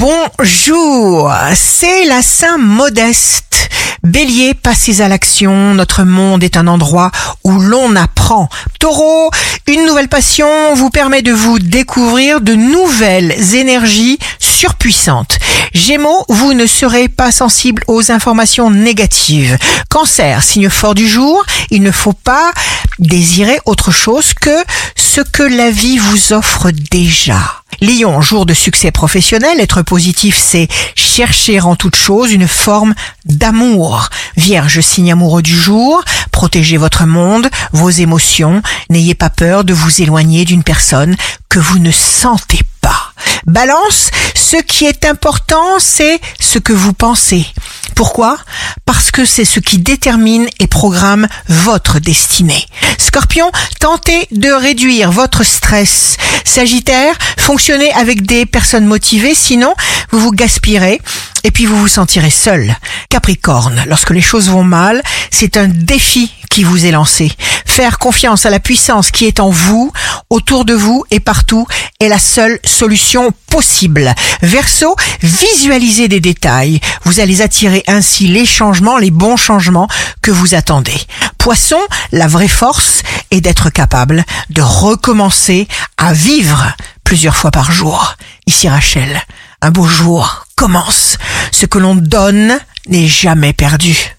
Bonjour, c'est la Saint Modeste. Bélier, passez à l'action, notre monde est un endroit où l'on apprend. Taureau, une nouvelle passion vous permet de vous découvrir de nouvelles énergies surpuissantes. Gémeaux, vous ne serez pas sensible aux informations négatives. Cancer, signe fort du jour, il ne faut pas désirer autre chose que ce que la vie vous offre déjà. Lion, jour de succès professionnel, être positif, c'est chercher en toute chose une forme d'amour. Vierge, signe amoureux du jour, protégez votre monde, vos émotions, n'ayez pas peur de vous éloigner d'une personne que vous ne sentez pas. Balance, ce qui est important, c'est ce que vous pensez. Pourquoi? Parce que c'est ce qui détermine et programme votre destinée. Scorpion, tentez de réduire votre stress. Sagittaire, fonctionnez avec des personnes motivées, sinon vous vous gaspillerez et puis vous vous sentirez seul. Capricorne, lorsque les choses vont mal, c'est un défi qui vous est lancé. Faire confiance à la puissance qui est en vous, autour de vous et partout est la seule solution possible. Verseau, visualisez des détails. Vous allez attirer ainsi les changements, les bons changements que vous attendez. Poisson, la vraie force est d'être capable de recommencer à vivre plusieurs fois par jour. Ici Rachel, un beau jour commence. Ce que l'on donne n'est jamais perdu.